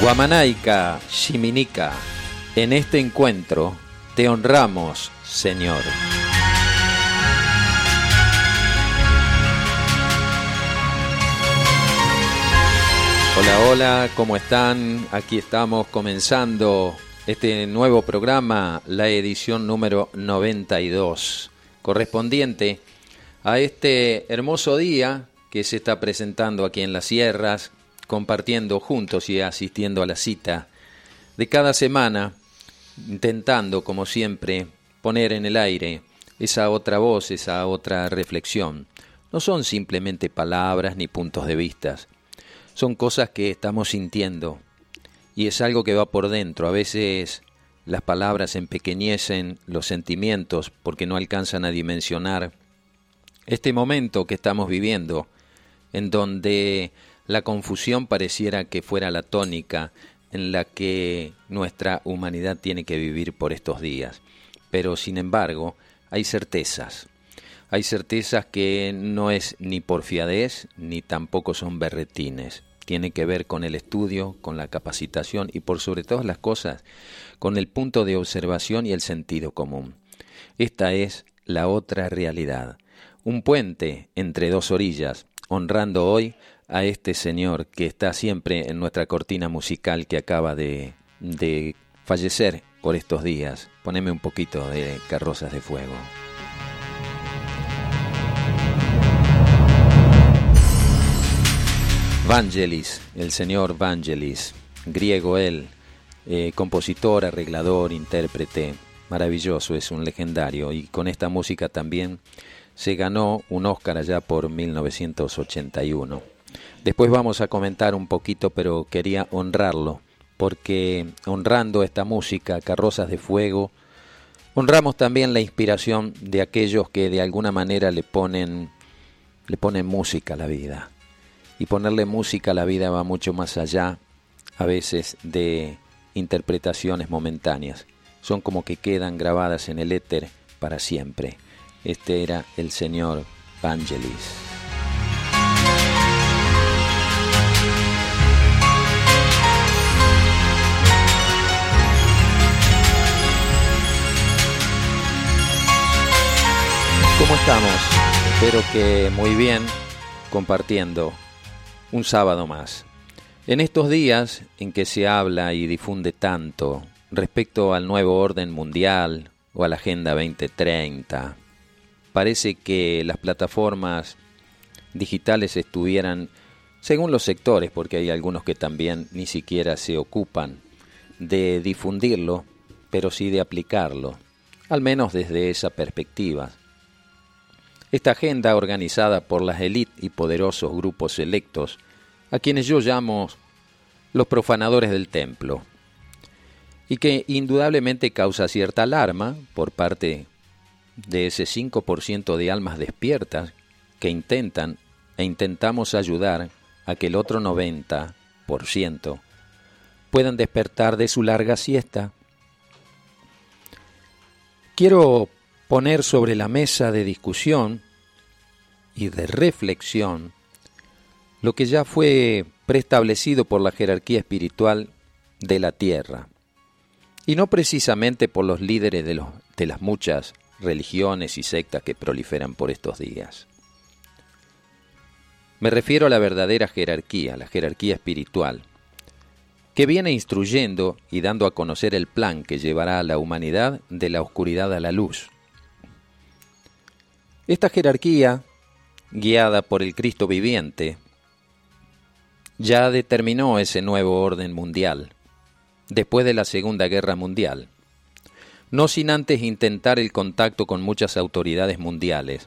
Guamanaica, Shiminica, en este encuentro te honramos, Señor. Hola, hola, ¿cómo están? Aquí estamos comenzando este nuevo programa, la edición número 92, correspondiente a este hermoso día que se está presentando aquí en las sierras, compartiendo juntos y asistiendo a la cita de cada semana, intentando, como siempre, poner en el aire esa otra voz, esa otra reflexión. No son simplemente palabras ni puntos de vista, son cosas que estamos sintiendo y es algo que va por dentro. A veces las palabras empequeñecen los sentimientos porque no alcanzan a dimensionar este momento que estamos viviendo, en donde la confusión pareciera que fuera la tónica en la que nuestra humanidad tiene que vivir por estos días. Pero sin embargo, hay certezas. Hay certezas que no es ni porfiadez ni tampoco son berretines. Tiene que ver con el estudio, con la capacitación y por sobre todas las cosas, con el punto de observación y el sentido común. Esta es la otra realidad. Un puente entre dos orillas, honrando hoy a este señor que está siempre en nuestra cortina musical que acaba de, fallecer por estos días. Poneme un poquito de carrozas de fuego. Vangelis, el señor Vangelis, griego él, eh, compositor, arreglador, intérprete, maravilloso, es un legendario y con esta música también se ganó un Oscar allá por 1981. Después vamos a comentar un poquito, pero quería honrarlo, porque honrando esta música, Carrozas de Fuego, honramos también la inspiración de aquellos que de alguna manera le ponen, le ponen música a la vida. Y ponerle música a la vida va mucho más allá, a veces, de interpretaciones momentáneas. Son como que quedan grabadas en el éter para siempre. Este era el señor Vangelis. ¿Cómo estamos? Espero que muy bien compartiendo un sábado más. En estos días en que se habla y difunde tanto respecto al nuevo orden mundial o a la Agenda 2030, parece que las plataformas digitales estuvieran, según los sectores, porque hay algunos que también ni siquiera se ocupan de difundirlo, pero sí de aplicarlo, al menos desde esa perspectiva. Esta agenda organizada por las élites y poderosos grupos electos, a quienes yo llamo los profanadores del templo, y que indudablemente causa cierta alarma por parte de ese 5% de almas despiertas que intentan e intentamos ayudar a que el otro 90% puedan despertar de su larga siesta. Quiero poner sobre la mesa de discusión y de reflexión lo que ya fue preestablecido por la jerarquía espiritual de la tierra, y no precisamente por los líderes de, de las muchas religiones y sectas que proliferan por estos días. Me refiero a la verdadera jerarquía, la jerarquía espiritual, que viene instruyendo y dando a conocer el plan que llevará a la humanidad de la oscuridad a la luz, esta jerarquía, guiada por el Cristo viviente, ya determinó ese nuevo orden mundial, después de la Segunda Guerra Mundial, no sin antes intentar el contacto con muchas autoridades mundiales,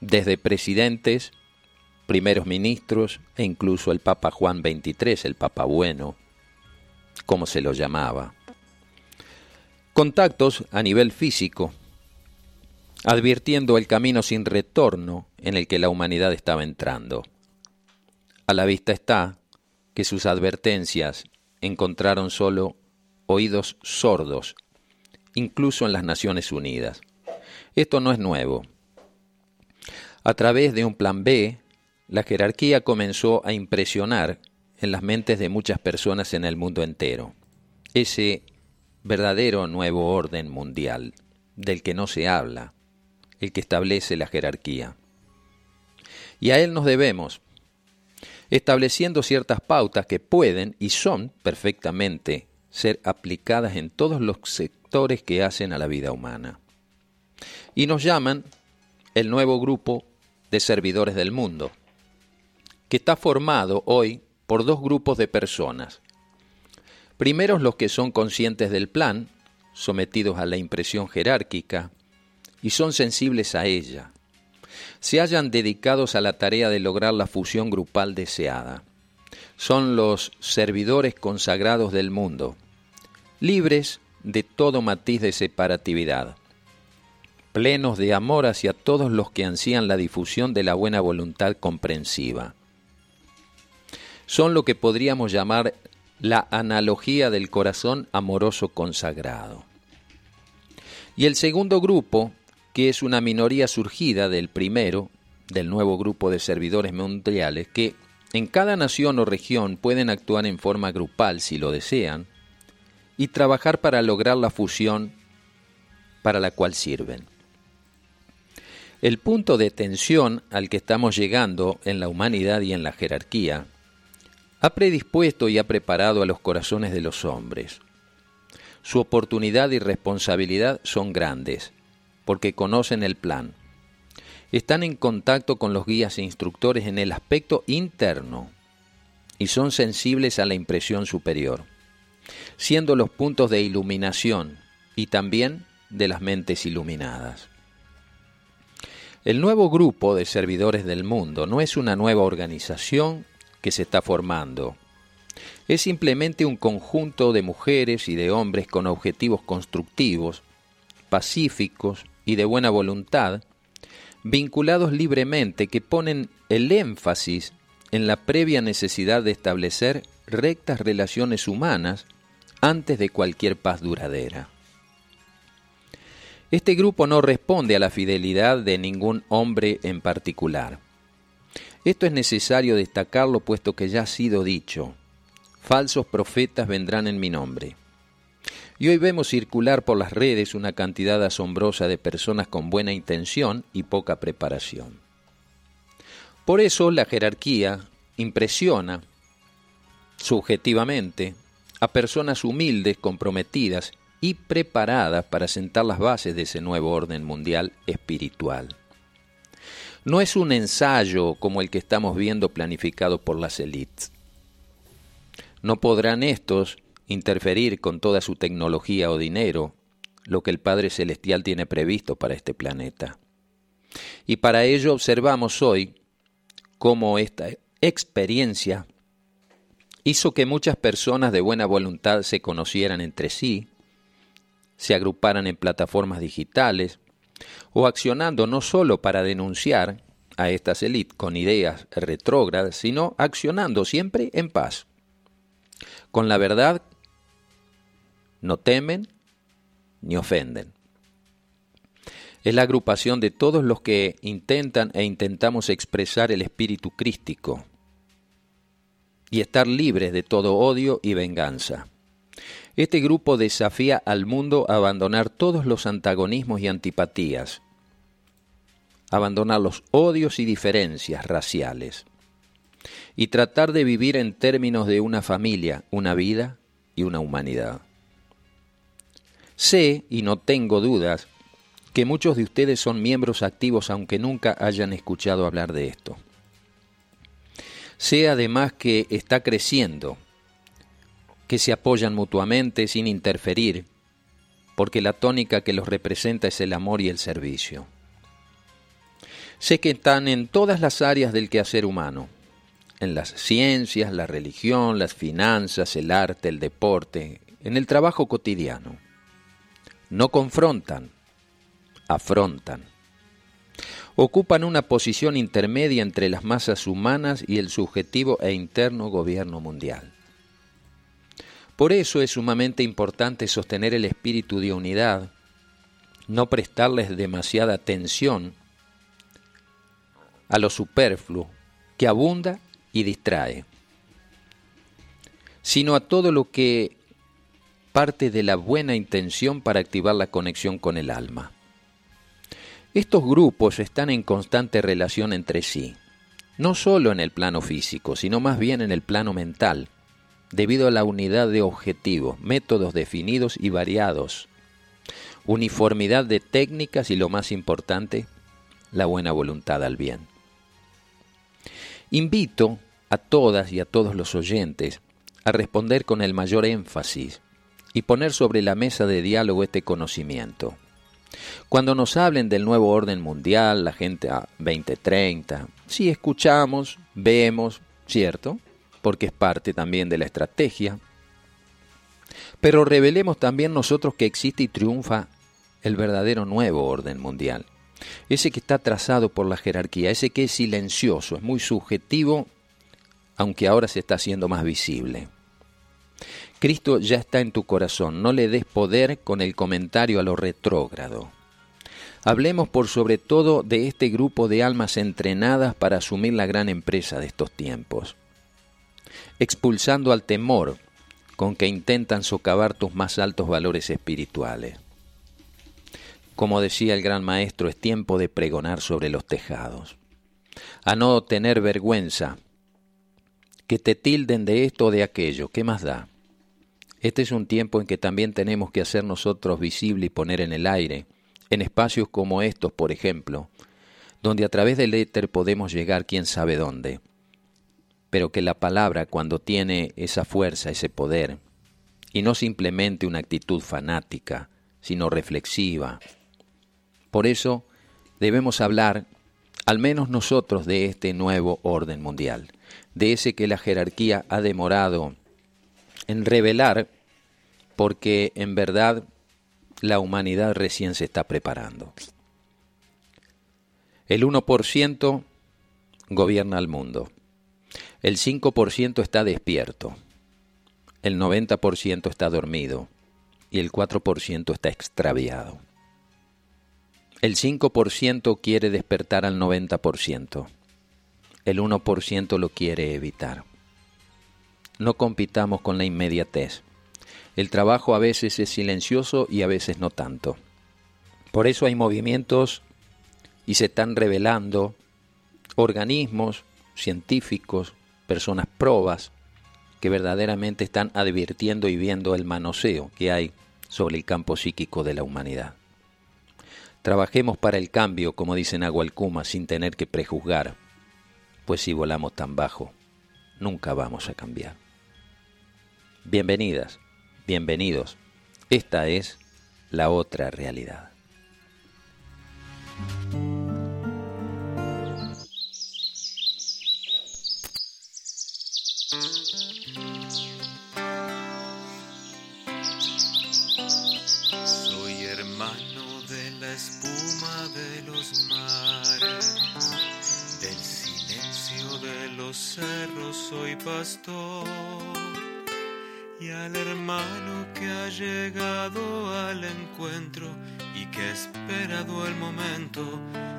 desde presidentes, primeros ministros e incluso el Papa Juan XXIII, el Papa Bueno, como se lo llamaba. Contactos a nivel físico, advirtiendo el camino sin retorno en el que la humanidad estaba entrando. A la vista está que sus advertencias encontraron solo oídos sordos, incluso en las Naciones Unidas. Esto no es nuevo. A través de un plan B, la jerarquía comenzó a impresionar en las mentes de muchas personas en el mundo entero. Ese verdadero nuevo orden mundial, del que no se habla, el que establece la jerarquía. Y a él nos debemos, estableciendo ciertas pautas que pueden y son perfectamente ser aplicadas en todos los sectores que hacen a la vida humana. Y nos llaman el nuevo grupo de servidores del mundo, que está formado hoy por dos grupos de personas. Primero los que son conscientes del plan, sometidos a la impresión jerárquica, y son sensibles a ella. Se hallan dedicados a la tarea de lograr la fusión grupal deseada. Son los servidores consagrados del mundo, libres de todo matiz de separatividad, plenos de amor hacia todos los que ansían la difusión de la buena voluntad comprensiva. Son lo que podríamos llamar la analogía del corazón amoroso consagrado. Y el segundo grupo, que es una minoría surgida del primero, del nuevo grupo de servidores mundiales, que en cada nación o región pueden actuar en forma grupal si lo desean, y trabajar para lograr la fusión para la cual sirven. El punto de tensión al que estamos llegando en la humanidad y en la jerarquía ha predispuesto y ha preparado a los corazones de los hombres. Su oportunidad y responsabilidad son grandes, porque conocen el plan. Están en contacto con los guías e instructores en el aspecto interno y son sensibles a la impresión superior, siendo los puntos de iluminación y también de las mentes iluminadas. El nuevo grupo de servidores del mundo no es una nueva organización que se está formando. Es simplemente un conjunto de mujeres y de hombres con objetivos constructivos, pacíficos y de buena voluntad, vinculados libremente que ponen el énfasis en la previa necesidad de establecer rectas relaciones humanas antes de cualquier paz duradera. Este grupo no responde a la fidelidad de ningún hombre en particular. Esto es necesario destacarlo puesto que ya ha sido dicho. Falsos profetas vendrán en mi nombre. Y hoy vemos circular por las redes una cantidad asombrosa de personas con buena intención y poca preparación. Por eso la jerarquía impresiona subjetivamente a personas humildes, comprometidas y preparadas para sentar las bases de ese nuevo orden mundial espiritual. No es un ensayo como el que estamos viendo planificado por las élites. No podrán estos interferir con toda su tecnología o dinero lo que el Padre Celestial tiene previsto para este planeta. Y para ello observamos hoy cómo esta experiencia hizo que muchas personas de buena voluntad se conocieran entre sí, se agruparan en plataformas digitales o accionando no solo para denunciar a estas élites con ideas retrógradas, sino accionando siempre en paz. Con la verdad no temen ni ofenden. Es la agrupación de todos los que intentan e intentamos expresar el espíritu crístico y estar libres de todo odio y venganza. Este grupo desafía al mundo a abandonar todos los antagonismos y antipatías, abandonar los odios y diferencias raciales, y tratar de vivir en términos de una familia, una vida y una humanidad. Sé, y no tengo dudas, que muchos de ustedes son miembros activos aunque nunca hayan escuchado hablar de esto. Sé además que está creciendo que se apoyan mutuamente sin interferir, porque la tónica que los representa es el amor y el servicio. Sé que están en todas las áreas del quehacer humano, en las ciencias, la religión, las finanzas, el arte, el deporte, en el trabajo cotidiano. No confrontan, afrontan. Ocupan una posición intermedia entre las masas humanas y el subjetivo e interno gobierno mundial. Por eso es sumamente importante sostener el espíritu de unidad, no prestarles demasiada atención a lo superfluo que abunda y distrae. sino a todo lo que parte de la buena intención para activar la conexión con el alma. Estos grupos están en constante relación entre sí, no solo en el plano físico, sino más bien en el plano mental, debido a la unidad de objetivos, métodos definidos y variados, uniformidad de técnicas y lo más importante, la buena voluntad al bien. Invito a todas y a todos los oyentes a responder con el mayor énfasis y poner sobre la mesa de diálogo este conocimiento. Cuando nos hablen del nuevo orden mundial, la gente a 2030, sí escuchamos, vemos, ¿cierto? Porque es parte también de la estrategia. Pero revelemos también nosotros que existe y triunfa el verdadero nuevo orden mundial. Ese que está trazado por la jerarquía, ese que es silencioso, es muy subjetivo, aunque ahora se está haciendo más visible. Cristo ya está en tu corazón, no le des poder con el comentario a lo retrógrado. Hablemos por sobre todo de este grupo de almas entrenadas para asumir la gran empresa de estos tiempos, expulsando al temor con que intentan socavar tus más altos valores espirituales. Como decía el gran maestro, es tiempo de pregonar sobre los tejados, a no tener vergüenza, que te tilden de esto o de aquello, ¿qué más da? Este es un tiempo en que también tenemos que hacer nosotros visible y poner en el aire, en espacios como estos, por ejemplo, donde a través del éter podemos llegar quién sabe dónde, pero que la palabra cuando tiene esa fuerza, ese poder, y no simplemente una actitud fanática, sino reflexiva. Por eso debemos hablar, al menos nosotros, de este nuevo orden mundial, de ese que la jerarquía ha demorado en revelar porque en verdad la humanidad recién se está preparando. El 1% gobierna el mundo. El 5% está despierto. El 90% está dormido. Y el 4% está extraviado. El 5% quiere despertar al 90%. El 1% lo quiere evitar no compitamos con la inmediatez. El trabajo a veces es silencioso y a veces no tanto. Por eso hay movimientos y se están revelando organismos científicos, personas probas, que verdaderamente están advirtiendo y viendo el manoseo que hay sobre el campo psíquico de la humanidad. Trabajemos para el cambio, como dicen Agualcuma, sin tener que prejuzgar, pues si volamos tan bajo, nunca vamos a cambiar. Bienvenidas, bienvenidos. Esta es la otra realidad. Soy hermano de la espuma de los mares, del silencio de los cerros soy pastor y al hermano que ha llegado al encuentro y que ha esperado el momento,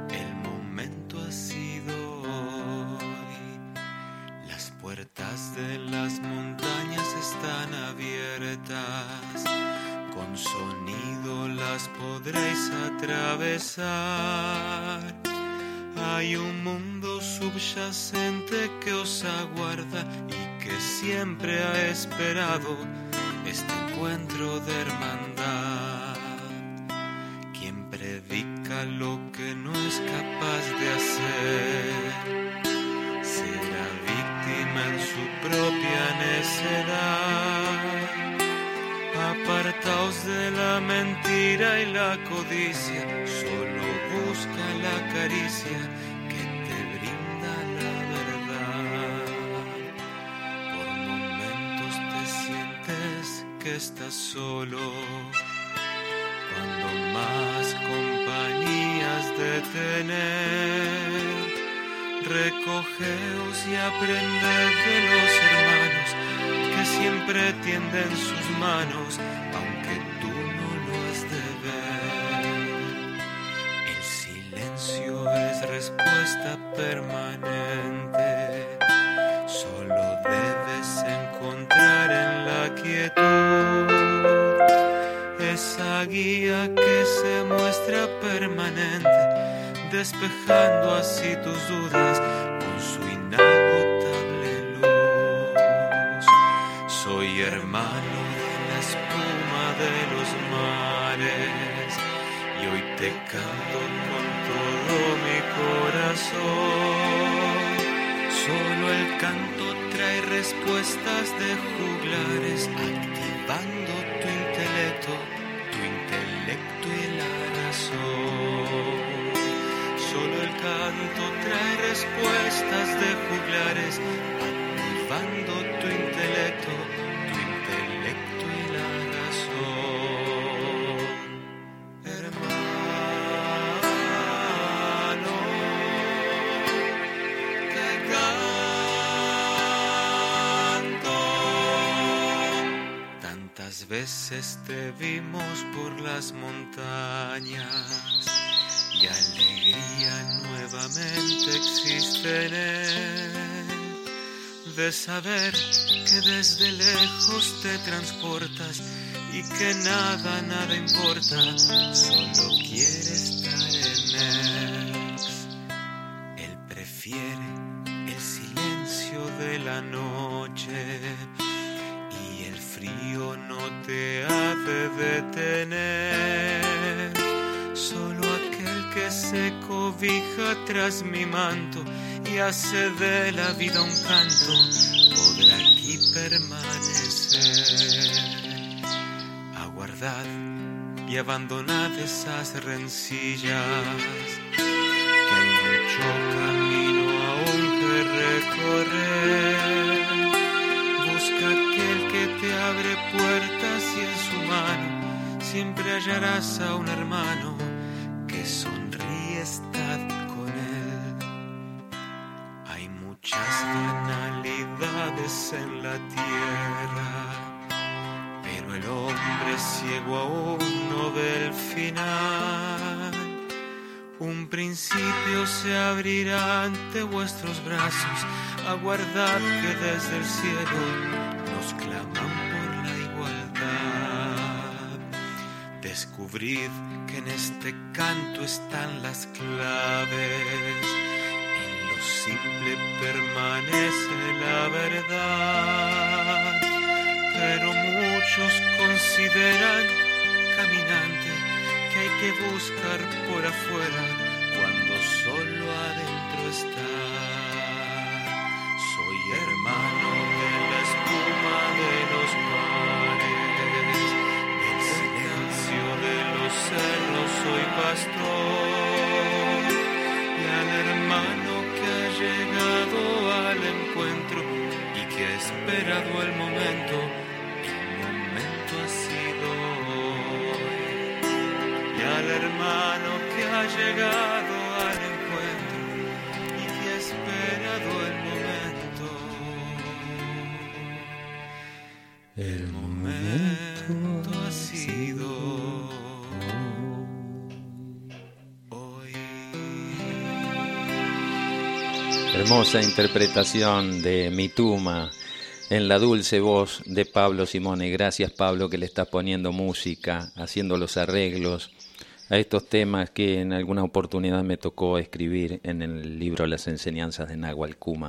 el momento ha sido hoy. Las puertas de las montañas están abiertas, con sonido las podréis atravesar. Hay un mundo subyacente que os aguarda y que siempre ha esperado este encuentro de hermandad. Quien predica lo que no es capaz de hacer será víctima en su propia necedad. Apartaos de la mentira y la codicia, solo busca la caricia estás solo, cuando más compañías de tener, recogeos y aprended de los hermanos que siempre tienden sus manos, aunque tú no lo has de ver. El silencio es respuesta permanente, guía que se muestra permanente, despejando así tus dudas con su inagotable luz. Soy hermano de la espuma de los mares y hoy te canto con todo mi corazón. Solo el canto trae respuestas de juglares, activando tu intelecto, intelecto y la razón. Solo el canto trae respuestas de juglares, activando tu intelecto, Tantas veces te vimos por las montañas y alegría nuevamente existe en él. De saber que desde lejos te transportas y que nada, nada importa, solo quiere detener. Solo aquel que se cobija tras mi manto y hace de la vida un canto podrá aquí permanecer. Aguardad y abandonad esas rencillas que hay mucho camino aún que recorrer. Abre puertas y en su mano siempre hallarás a un hermano que sonríe, estad con él. Hay muchas banalidades en la tierra, pero el hombre ciego aún no ve el final. Un principio se abrirá ante vuestros brazos. Aguardad que desde el cielo Descubrid que en este canto están las claves. En lo simple permanece la verdad. Pero muchos consideran caminante que hay que buscar por afuera cuando solo adentro está. Soy hermano de la espuma de cerros soy pastor. Y al hermano que ha llegado al encuentro y que ha esperado el momento, el momento ha sido hoy y al hermano que ha llegado Hermosa interpretación de Mituma en la dulce voz de Pablo Simone. Gracias Pablo que le estás poniendo música, haciendo los arreglos a estos temas que en alguna oportunidad me tocó escribir en el libro Las enseñanzas de Nahual Kuma.